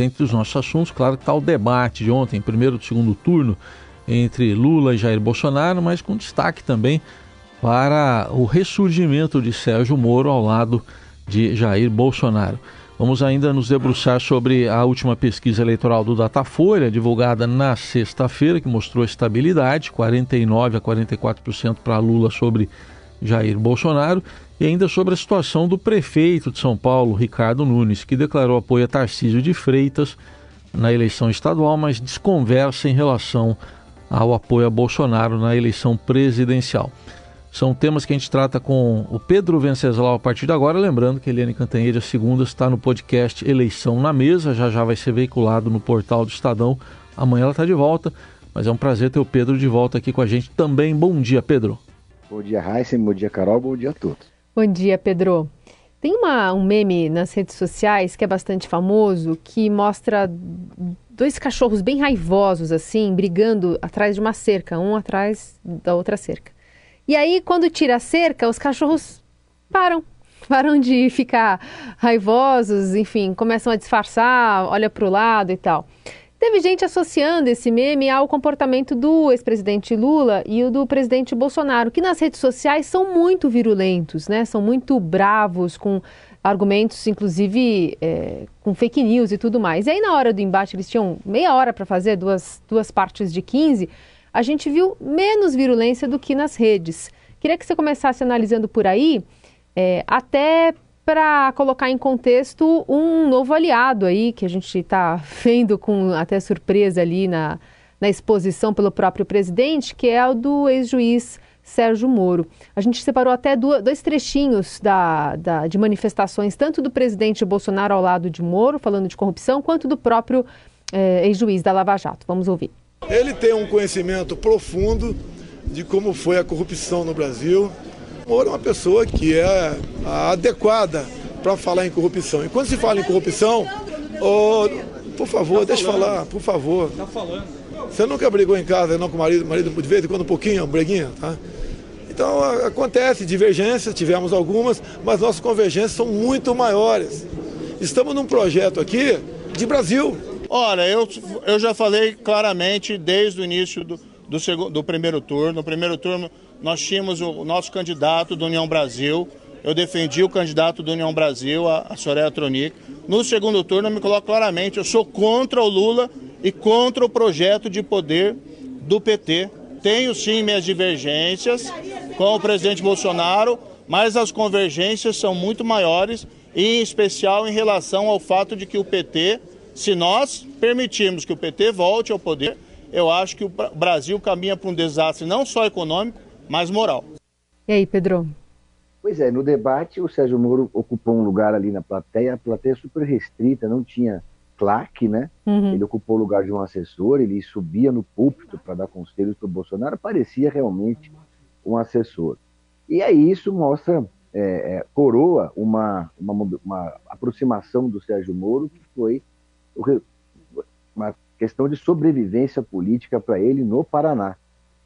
entre os nossos assuntos, claro que está o debate de ontem, primeiro e segundo turno, entre Lula e Jair Bolsonaro, mas com destaque também para o ressurgimento de Sérgio Moro ao lado de Jair Bolsonaro. Vamos ainda nos debruçar sobre a última pesquisa eleitoral do Datafolha, divulgada na sexta-feira, que mostrou estabilidade, 49 a 44% para Lula sobre Jair Bolsonaro, e ainda sobre a situação do prefeito de São Paulo, Ricardo Nunes, que declarou apoio a Tarcísio de Freitas na eleição estadual, mas desconversa em relação ao apoio a Bolsonaro na eleição presidencial. São temas que a gente trata com o Pedro Venceslau a partir de agora. Lembrando que Eliane Cantanhede, a segunda, está no podcast Eleição na Mesa. Já já vai ser veiculado no portal do Estadão. Amanhã ela está de volta. Mas é um prazer ter o Pedro de volta aqui com a gente também. Bom dia, Pedro. Bom dia, Raíssa. Bom dia, Carol. Bom dia a todos. Bom dia, Pedro. Tem uma, um meme nas redes sociais que é bastante famoso que mostra dois cachorros bem raivosos, assim, brigando atrás de uma cerca, um atrás da outra cerca. E aí, quando tira a cerca, os cachorros param. Param de ficar raivosos, enfim, começam a disfarçar, olha para o lado e tal. Teve gente associando esse meme ao comportamento do ex-presidente Lula e o do presidente Bolsonaro, que nas redes sociais são muito virulentos, né? São muito bravos, com argumentos, inclusive é, com fake news e tudo mais. E aí, na hora do embate, eles tinham meia hora para fazer, duas, duas partes de 15 a gente viu menos virulência do que nas redes. Queria que você começasse analisando por aí, é, até para colocar em contexto um novo aliado aí, que a gente está vendo com até surpresa ali na, na exposição pelo próprio presidente, que é o do ex-juiz Sérgio Moro. A gente separou até dois trechinhos da, da, de manifestações, tanto do presidente Bolsonaro ao lado de Moro, falando de corrupção, quanto do próprio é, ex-juiz da Lava Jato. Vamos ouvir. Ele tem um conhecimento profundo de como foi a corrupção no Brasil. Moro é uma pessoa que é adequada para falar em corrupção. E quando se fala em corrupção, oh, por favor, tá deixa eu falar, por favor. Tá falando. Você nunca brigou em casa não com o marido, marido de vez em quando um pouquinho, um breguinha, tá? Então acontece divergências, tivemos algumas, mas nossas convergências são muito maiores. Estamos num projeto aqui de Brasil. Olha, eu, eu já falei claramente desde o início do, do, segundo, do primeiro turno. No primeiro turno, nós tínhamos o, nosso candidato do União Brasil. Eu defendi o candidato do União Brasil, a, a Soraya Tronic. No segundo turno, eu me coloco claramente: eu sou contra o Lula e contra o projeto de poder do PT. Tenho sim minhas divergências com o presidente Bolsonaro, mas as convergências são muito maiores, em especial em relação ao fato de que o PT se nós permitirmos que o PT volte ao poder, eu acho que o Brasil caminha para um desastre não só econômico, mas moral. E aí, Pedro? Pois é, no debate o Sérgio Moro ocupou um lugar ali na plateia, a plateia super restrita, não tinha claque, né? Uhum. Ele ocupou o lugar de um assessor, ele subia no púlpito para dar conselhos para o Bolsonaro, parecia realmente um assessor. E aí isso mostra, é, é, coroa uma, uma, uma aproximação do Sérgio Moro que foi uma questão de sobrevivência política para ele no Paraná.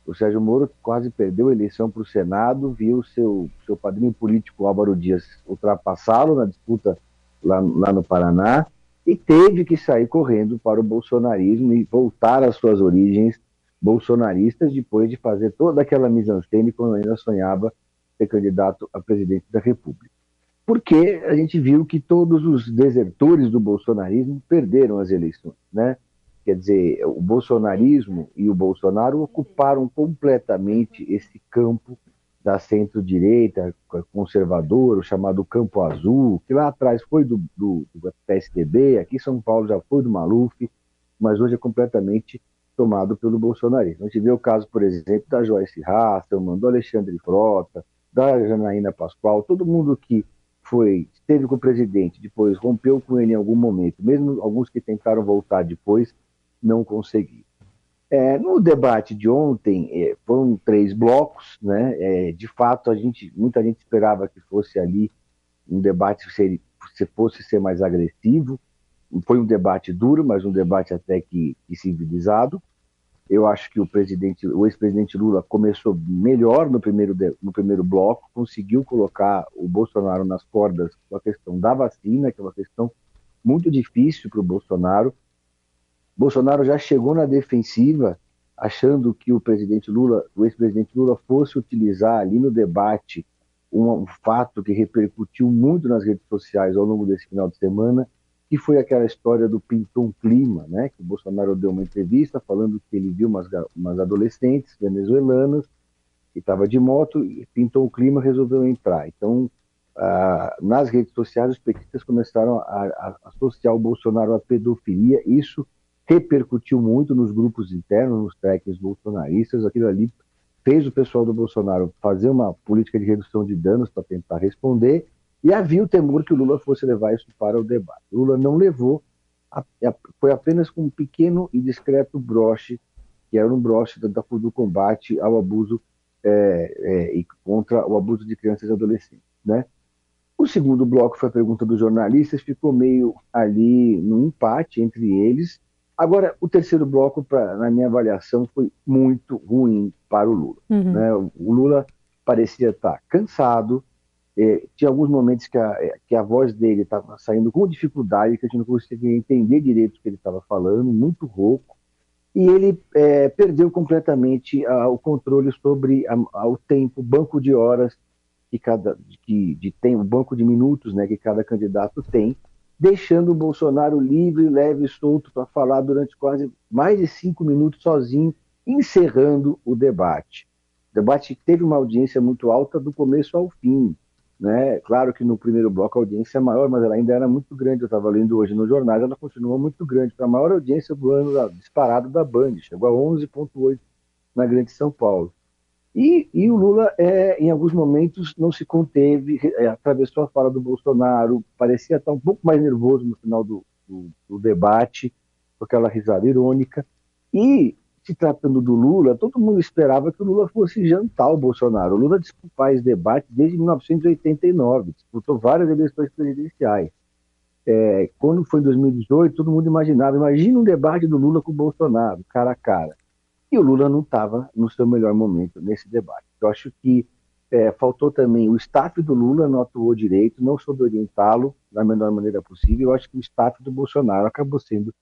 O Sérgio Moro quase perdeu a eleição para o Senado, viu seu, seu padrinho político Álvaro Dias ultrapassá-lo na disputa lá, lá no Paraná e teve que sair correndo para o bolsonarismo e voltar às suas origens bolsonaristas depois de fazer toda aquela mise-en-scène quando ainda sonhava ser candidato a presidente da República porque a gente viu que todos os desertores do bolsonarismo perderam as eleições, né? Quer dizer, o bolsonarismo e o Bolsonaro ocuparam completamente esse campo da centro-direita conservadora, o chamado Campo Azul, que lá atrás foi do, do, do PSDB, aqui em São Paulo já foi do Maluf, mas hoje é completamente tomado pelo bolsonarismo. A gente vê o caso, por exemplo, da Joyce Hasselman, do Alexandre Frota, da Janaína Pascoal, todo mundo que foi esteve com o presidente, depois rompeu com ele em algum momento, mesmo alguns que tentaram voltar depois não conseguiram. É, no debate de ontem é, foram três blocos, né? É, de fato a gente, muita gente esperava que fosse ali um debate se, se fosse ser mais agressivo. Foi um debate duro, mas um debate até que, que civilizado. Eu acho que o presidente, o ex-presidente Lula começou melhor no primeiro, no primeiro bloco, conseguiu colocar o Bolsonaro nas cordas com a questão da vacina, que é uma questão muito difícil para o Bolsonaro. Bolsonaro já chegou na defensiva, achando que o presidente Lula, o ex-presidente Lula, fosse utilizar ali no debate um, fato que repercutiu muito nas redes sociais ao longo desse final de semana, que foi aquela história do Pintou um Clima, né? Que o Bolsonaro deu uma entrevista falando que ele viu umas, umas adolescentes venezuelanas que estava de moto e pintou clima resolveu entrar. Então, ah, nas redes sociais, os petistas começaram a, a, associar o Bolsonaro à pedofilia. Isso repercutiu muito nos grupos internos, nos treques bolsonaristas. Aquilo ali fez o pessoal do Bolsonaro fazer uma política de redução de danos para tentar responder. E havia o temor que o Lula fosse levar isso para o debate. O Lula não levou, foi apenas com um pequeno e discreto broche, que era um broche do, combate ao abuso é, é, e contra o abuso de crianças e adolescentes. Né? O segundo bloco foi a pergunta dos jornalistas, ficou meio ali no empate entre eles. Agora, o terceiro bloco, pra, na minha avaliação, foi muito ruim para o Lula. Uhum. Né? O Lula parecia estar cansado, é, tinha alguns momentos que a, é, que a voz dele estava saindo com dificuldade, que a gente não conseguia entender direito o que ele estava falando, muito rouco e ele é, perdeu completamente o controle sobre a, a, o tempo, o banco de horas que cada que de tem o banco de minutos, né, que cada candidato tem, deixando o Bolsonaro livre, leve e solto para falar durante quase mais de cinco minutos sozinho, encerrando o debate. O debate teve uma audiência muito alta do começo ao fim. Né? Claro que no primeiro bloco a audiência é maior, mas ela ainda era muito grande. Eu estava lendo hoje nos jornais, ela continua muito grande. Foi a maior audiência do ano disparado da Band, chegou a 11,8 na Grande São Paulo. E, e o Lula, é, em alguns momentos, não se conteve, é, atravessou a fala do Bolsonaro, parecia estar um pouco mais nervoso no final do, do, do debate, com aquela risada irônica. E se tratando do Lula, todo mundo esperava que o Lula fosse jantar o Bolsonaro. O Lula faz debate desde 1989, disputou várias eleições presidenciais. É, quando foi em 2018, todo mundo imaginava, imagina um debate do Lula com o Bolsonaro, cara a cara. E o Lula não estava no seu melhor momento nesse debate. Eu acho que é, faltou também o staff do Lula não atuou direito, não soube orientá-lo da melhor maneira possível. Eu acho que o staff do Bolsonaro acabou sendo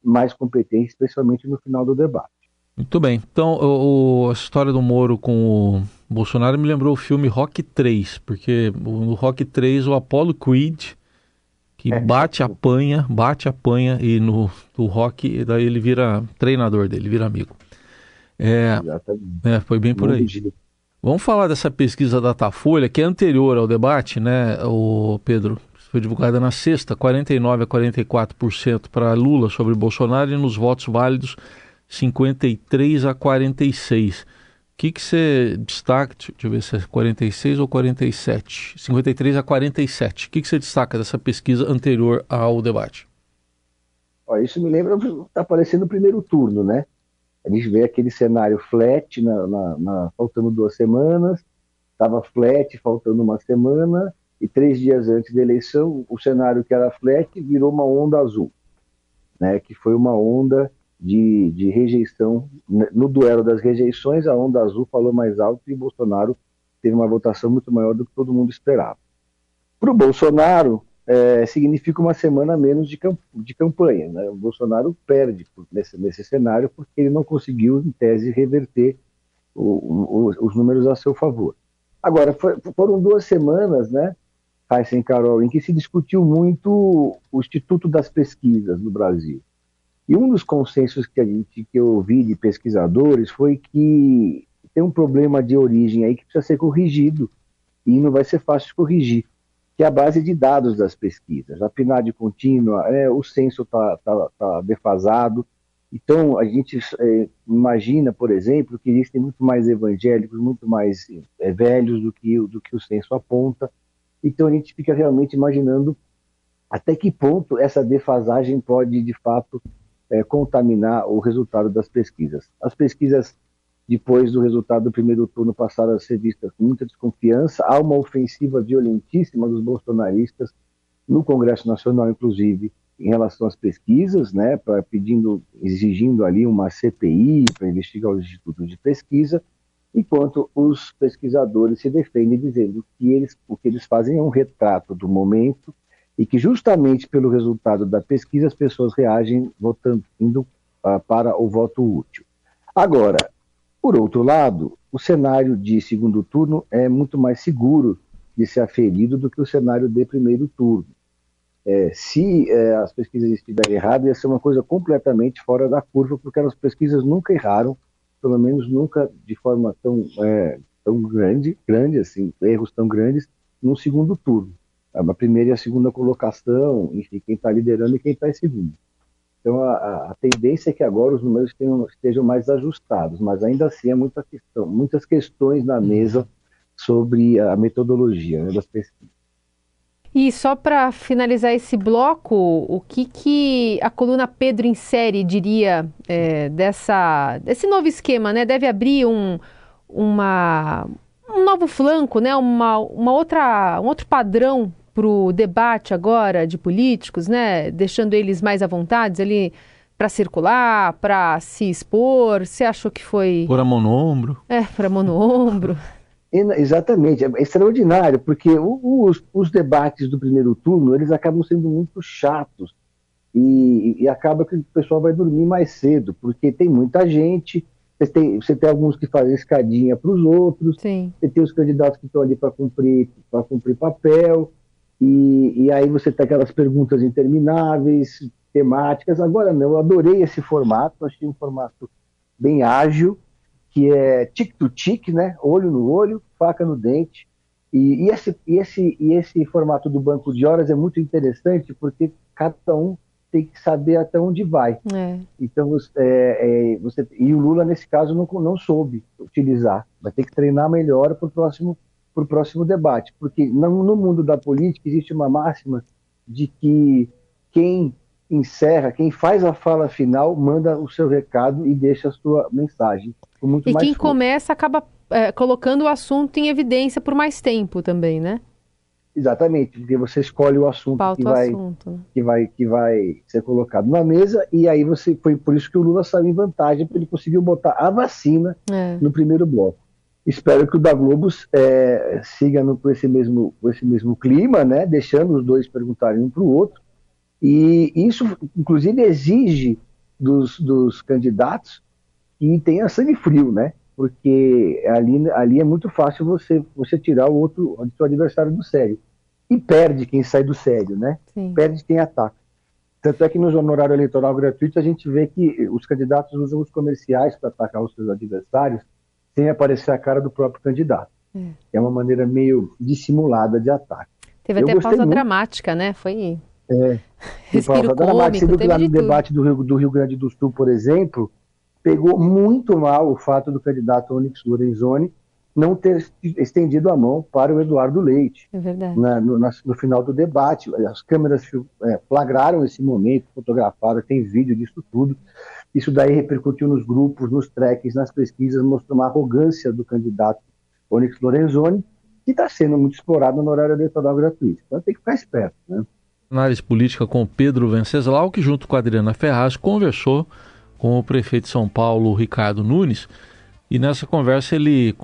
mais competente, especialmente no final do debate. Muito bem. Então, o, a história do Moro com o Bolsonaro me lembrou o filme Rock 3, porque no Rock 3 o Apollo Creed, que é. bate, apanha, bate, apanha, e no, no Rock, daí ele vira treinador dele, vira amigo. É, é foi bem por aí. Vamos falar dessa pesquisa da Datafolha, que é anterior ao debate, né, o Pedro? Foi divulgada na sexta, 49 a 44% para Lula sobre Bolsonaro e nos votos válidos 53 a 46. O que, que você destaca? Deixa eu ver se é 46 ou 47. 53 a 47. O que, que você destaca dessa pesquisa anterior ao debate? Ó, isso me lembra, está aparecendo no primeiro turno, né? Gente vê aquele cenário flat, na, na, na faltando duas semanas, estava flat, faltando uma semana, e três dias antes da eleição, o cenário que era flat virou uma onda azul, né? Que foi uma onda de, de rejeição. No duelo das rejeições, a onda azul falou mais alto e Bolsonaro teve uma votação muito maior do que todo mundo esperava. Para o Bolsonaro, é, significa uma semana menos de, camp de campanha. Né? O Bolsonaro perde nesse, nesse cenário porque ele não conseguiu, em tese, reverter o, o, os números a seu favor. Agora, foi, foram duas semanas, né, Heisen Carol, em que se discutiu muito o Instituto das Pesquisas no Brasil. E um dos consensos que, a gente, que eu ouvi de pesquisadores foi que tem um problema de origem aí que precisa ser corrigido e não vai ser fácil de corrigir, que é a base de dados das pesquisas. A PNAD contínua, é, o censo está tá, tá defasado, então a gente é, imagina, por exemplo, que existem muito mais evangélicos, muito mais é, velhos do que, do que o censo aponta, então a gente fica realmente imaginando até que ponto essa defasagem pode, de fato, é, contaminar o resultado das pesquisas. As pesquisas, depois do resultado do primeiro turno, passaram a ser vistas com muita desconfiança. Há uma ofensiva violentíssima dos bolsonaristas no Congresso Nacional, inclusive, em relação às pesquisas, né, para pedindo, exigindo ali uma CPI para investigar os institutos de pesquisa, enquanto os pesquisadores se defendem dizendo que eles, o que eles fazem é um retrato do momento e que justamente pelo resultado da pesquisa as pessoas reagem votando indo uh, para o voto útil. Agora, por outro lado, o cenário de segundo turno é muito mais seguro de ser aferido do que o cenário de primeiro turno. É, se é, as pesquisas estiverem erradas, ia ser uma coisa completamente fora da curva, porque as pesquisas nunca erraram, pelo menos nunca de forma tão, é, tão grande, grande assim, erros tão grandes, no segundo turno a primeira e a segunda colocação, enfim, quem está liderando e quem está em segundo. Então, a, a, tendência é que agora os números tenham, estejam mais ajustados, mas ainda assim há muita questão, muitas questões na mesa sobre a metodologia né, das pesquisas. E só para finalizar esse bloco, o que, que a coluna Pedro série diria é, dessa, desse novo esquema? Né? Deve abrir um, uma, um novo flanco, né? uma, uma outra, um outro padrão para o debate agora de políticos, né? Deixando eles mais à vontade ali para circular, para se expor? Você achou que foi. Por a mão no ombro? É, por a mão no ombro. Exatamente, é extraordinário, porque os, os, debates do primeiro turno eles acabam sendo muito chatos e, e, acaba que o pessoal vai dormir mais cedo, porque tem muita gente, você tem, você tem alguns que fazem escadinha para os outros, Sim. você tem os candidatos que estão ali para cumprir, cumprir papel, e, e aí você tem aquelas perguntas intermináveis, temáticas. Agora não, eu adorei esse formato, achei um formato bem ágil, que é tic-to-tic, né? olho no olho, faca no dente. E, e, esse, e, esse, e esse formato do banco de horas é muito interessante porque cada um tem que saber até onde vai. É. Então, é, é, você, e o Lula, nesse caso, não, não soube utilizar. Vai ter que treinar melhor para o próximo para o próximo debate, porque no, mundo da política existe uma máxima de que quem encerra, quem faz a fala final, manda o seu recado e deixa a sua mensagem. e quem forte. começa acaba é, colocando o assunto em evidência por mais tempo também, né? Exatamente, porque você escolhe o assunto, que vai, assunto. Né? que vai que vai ser colocado na mesa e aí você foi por isso que o Lula saiu em vantagem, porque ele conseguiu botar a vacina é. no primeiro bloco. Espero que o da Globo é, siga no, com, esse mesmo, com esse mesmo clima, né, deixando os dois perguntarem um para o outro. E isso, inclusive, exige dos, dos candidatos que tenha sangue frio, né? Porque ali, ali é muito fácil você, você tirar o outro, o seu adversário do sério. E perde quem sai do sério, né? Sim. Perde quem ataca. Tanto é que no honorário eleitoral gratuito a gente vê que os candidatos usam os comerciais para atacar os seus adversários sem aparecer a cara do próprio candidato. É, é uma maneira meio dissimulada de ataque. Teve Eu até pausa muito... dramática, né? Foi. É, Respiro pausa dramática. Você viu que lá no debate do Rio, do Rio Grande do Sul, por exemplo, pegou muito mal o fato do candidato Onyx Lorenzoni não ter estendido a mão para o Eduardo Leite. É verdade. Na, no, na, no, final do debate, as câmeras é, flagraram esse momento, fotografaram, tem vídeo disso tudo. Isso daí repercutiu nos grupos, nos tracks, nas pesquisas, mostrou uma arrogância do candidato Onyx Lorenzoni, que está sendo muito explorado no horário eleitoral gratuito. Então tem que ficar esperto. Né? Análise política com Pedro Venceslau, que junto com a Adriana Ferraz conversou com o prefeito de São Paulo, Ricardo Nunes, e nessa conversa ele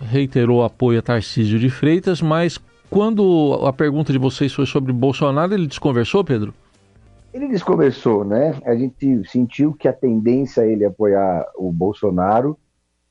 reiterou apoio a Tarcísio de Freitas, mas quando a pergunta de vocês foi sobre Bolsonaro, ele desconversou, Pedro? Ele desconversou, né? A gente sentiu que a tendência é ele apoiar o Bolsonaro,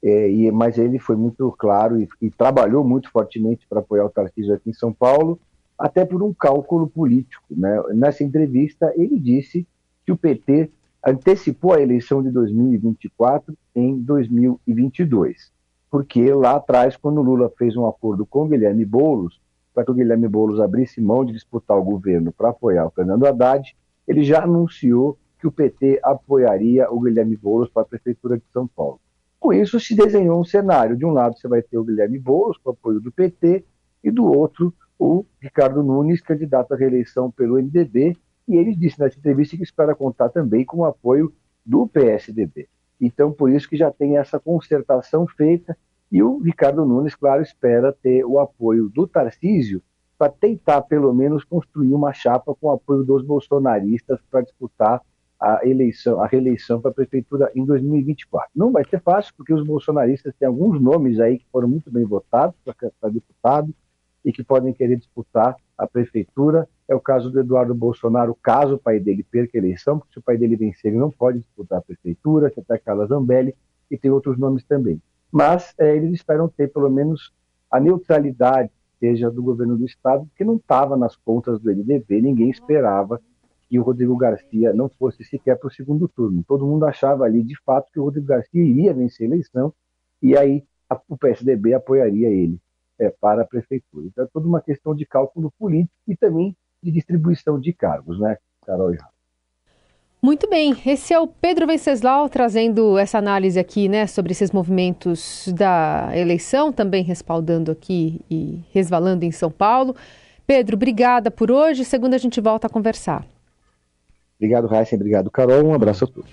é, e, mas ele foi muito claro e, e trabalhou muito fortemente para apoiar o Tarcísio aqui em São Paulo, até por um cálculo político. Né? Nessa entrevista, ele disse que o PT antecipou a eleição de 2024 em 2022, porque lá atrás, quando Lula fez um acordo com Guilherme Boulos, para que o Guilherme Boulos abrisse mão de disputar o governo para apoiar o Fernando Haddad, ele já anunciou que o PT apoiaria o Guilherme Boulos para a Prefeitura de São Paulo. Com isso, se desenhou um cenário. De um lado, você vai ter o Guilherme Boulos, com apoio do PT, e do outro, o Ricardo Nunes, candidato à reeleição pelo MDB, e ele disse nessa entrevista que espera contar também com o apoio do PSDB. Então, por isso que já tem essa concertação feita, e o Ricardo Nunes, claro, espera ter o apoio do Tarcísio para tentar, pelo menos, construir uma chapa com o apoio dos bolsonaristas para disputar a eleição, a reeleição para a prefeitura em 2024. Não vai ser fácil, porque os bolsonaristas têm alguns nomes aí que foram muito bem votados para deputado e que podem querer disputar a prefeitura é o caso do Eduardo Bolsonaro, caso o pai dele perca a eleição, porque se o pai dele vencer, ele não pode disputar a prefeitura, que até Carla Zambelli, e tem outros nomes também. Mas é, eles esperam ter pelo menos a neutralidade, seja do governo do Estado, que não estava nas contas do MDB, ninguém esperava que o Rodrigo Garcia não fosse sequer para o segundo turno. Todo mundo achava ali, de fato, que o Rodrigo Garcia iria vencer a eleição, e aí a, o PSDB apoiaria ele é, para a prefeitura. Então é toda uma questão de cálculo político e também de distribuição de cargos, né, Carol? Muito bem, esse é o Pedro Venceslau trazendo essa análise aqui, né, sobre esses movimentos da eleição, também respaldando aqui e resvalando em São Paulo. Pedro, obrigada por hoje. Segunda a gente volta a conversar. Obrigado, Raíssa. Obrigado, Carol. Um abraço a todos.